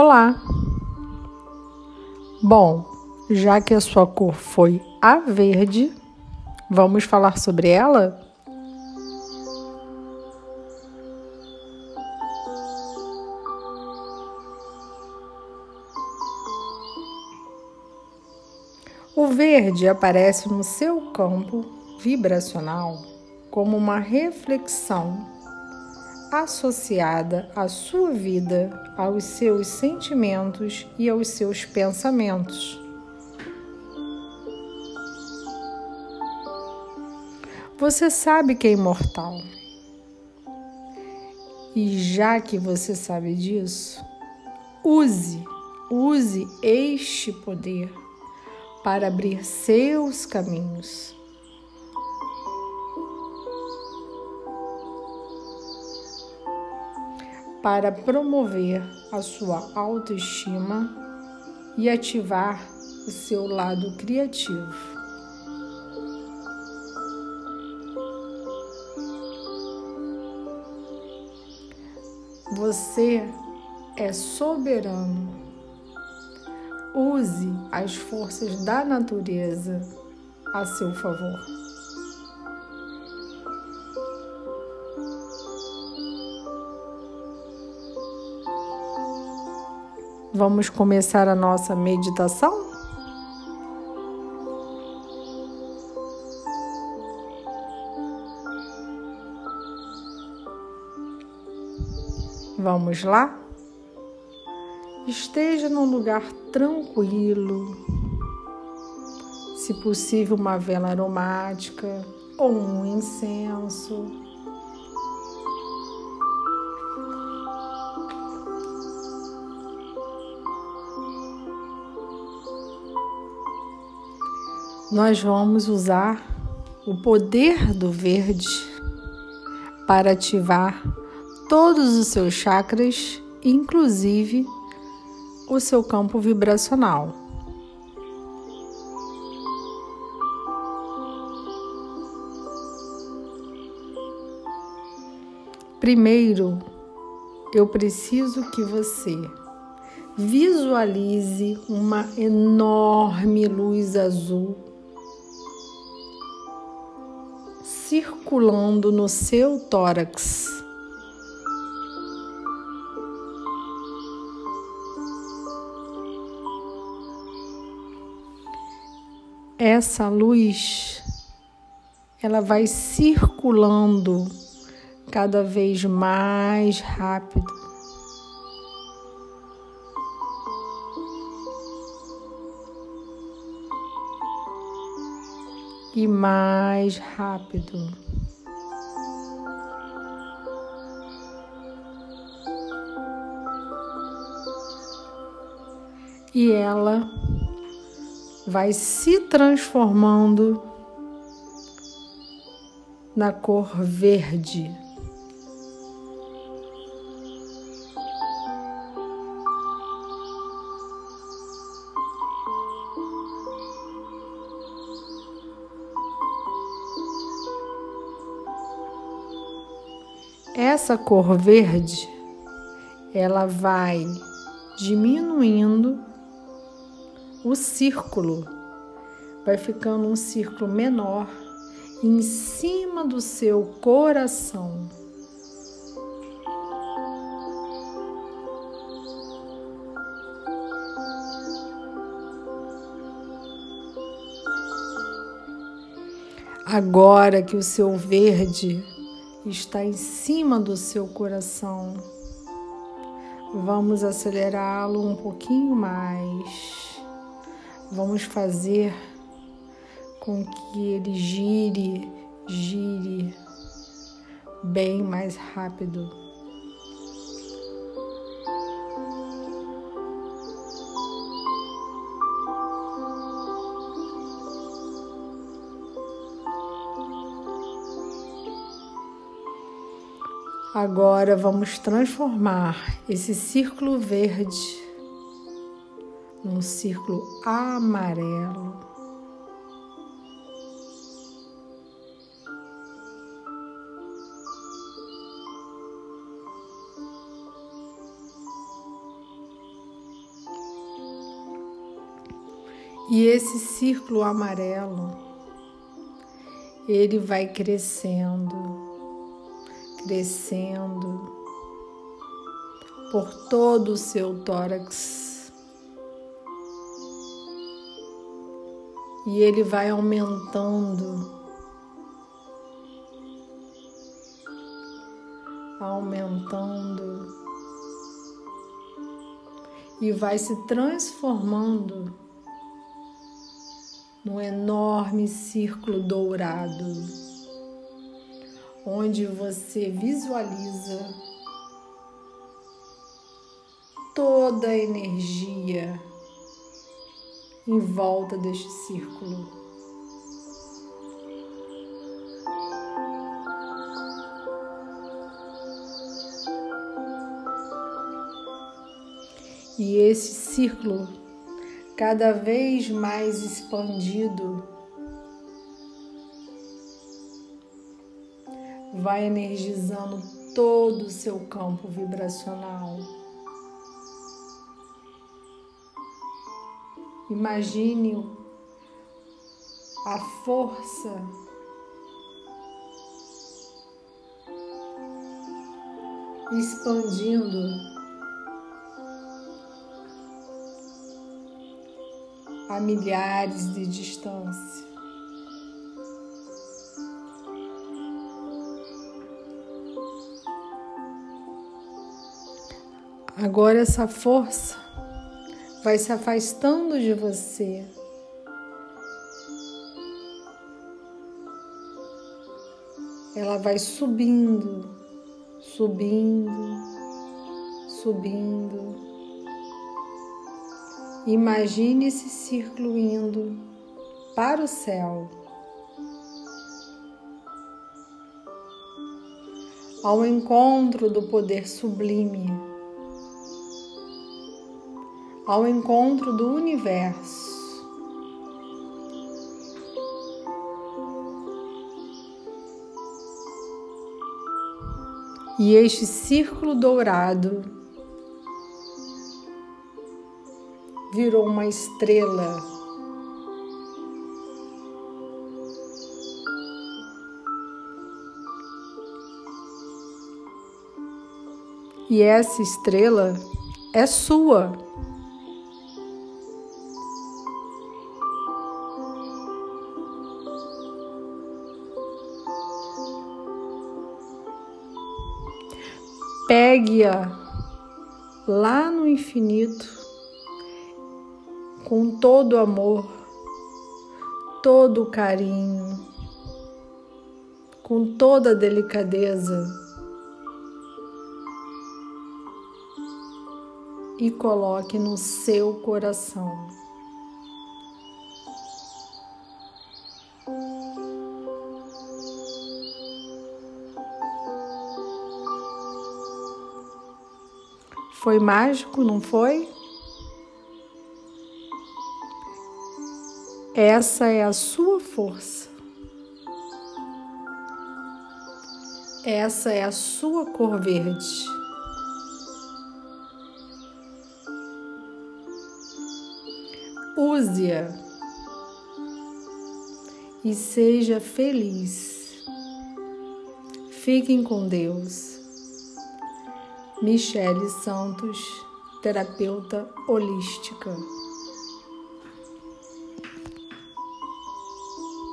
Olá! Bom, já que a sua cor foi a verde, vamos falar sobre ela? O verde aparece no seu campo vibracional como uma reflexão associada à sua vida, aos seus sentimentos e aos seus pensamentos. Você sabe que é imortal. E já que você sabe disso, use, use este poder para abrir seus caminhos. Para promover a sua autoestima e ativar o seu lado criativo. Você é soberano Use as forças da natureza a seu favor. Vamos começar a nossa meditação? Vamos lá? Esteja num lugar tranquilo, se possível, uma vela aromática ou um incenso. Nós vamos usar o poder do verde para ativar todos os seus chakras, inclusive o seu campo vibracional. Primeiro, eu preciso que você visualize uma enorme luz azul circulando no seu tórax. essa luz ela vai circulando cada vez mais rápido. E mais rápido. E ela vai se transformando na cor verde. Essa cor verde, ela vai diminuindo o círculo vai ficando um círculo menor em cima do seu coração. Agora que o seu verde está em cima do seu coração, vamos acelerá-lo um pouquinho mais vamos fazer com que ele gire, gire bem mais rápido. Agora vamos transformar esse círculo verde num círculo amarelo. E esse círculo amarelo, ele vai crescendo crescendo por todo o seu tórax. E ele vai aumentando, aumentando, e vai se transformando num enorme círculo dourado, onde você visualiza toda a energia em volta deste círculo. E esse círculo cada vez mais expandido, vai energizando todo o seu campo vibracional. Imagine a força expandindo a milhares de distância. Agora essa força vai se afastando de você. Ela vai subindo, subindo, subindo. Imagine esse círculo indo para o céu, ao encontro do poder sublime, ao encontro do universo. E este círculo dourado virou uma estrela. E essa estrela é sua. Pegue-a lá no infinito com todo amor, todo carinho, com toda delicadeza e coloque no seu coração. Foi mágico, não foi? Essa é a sua força. Essa é a sua cor verde. Use-a e seja feliz. Fiquem com Deus. Michele Santos, terapeuta holística.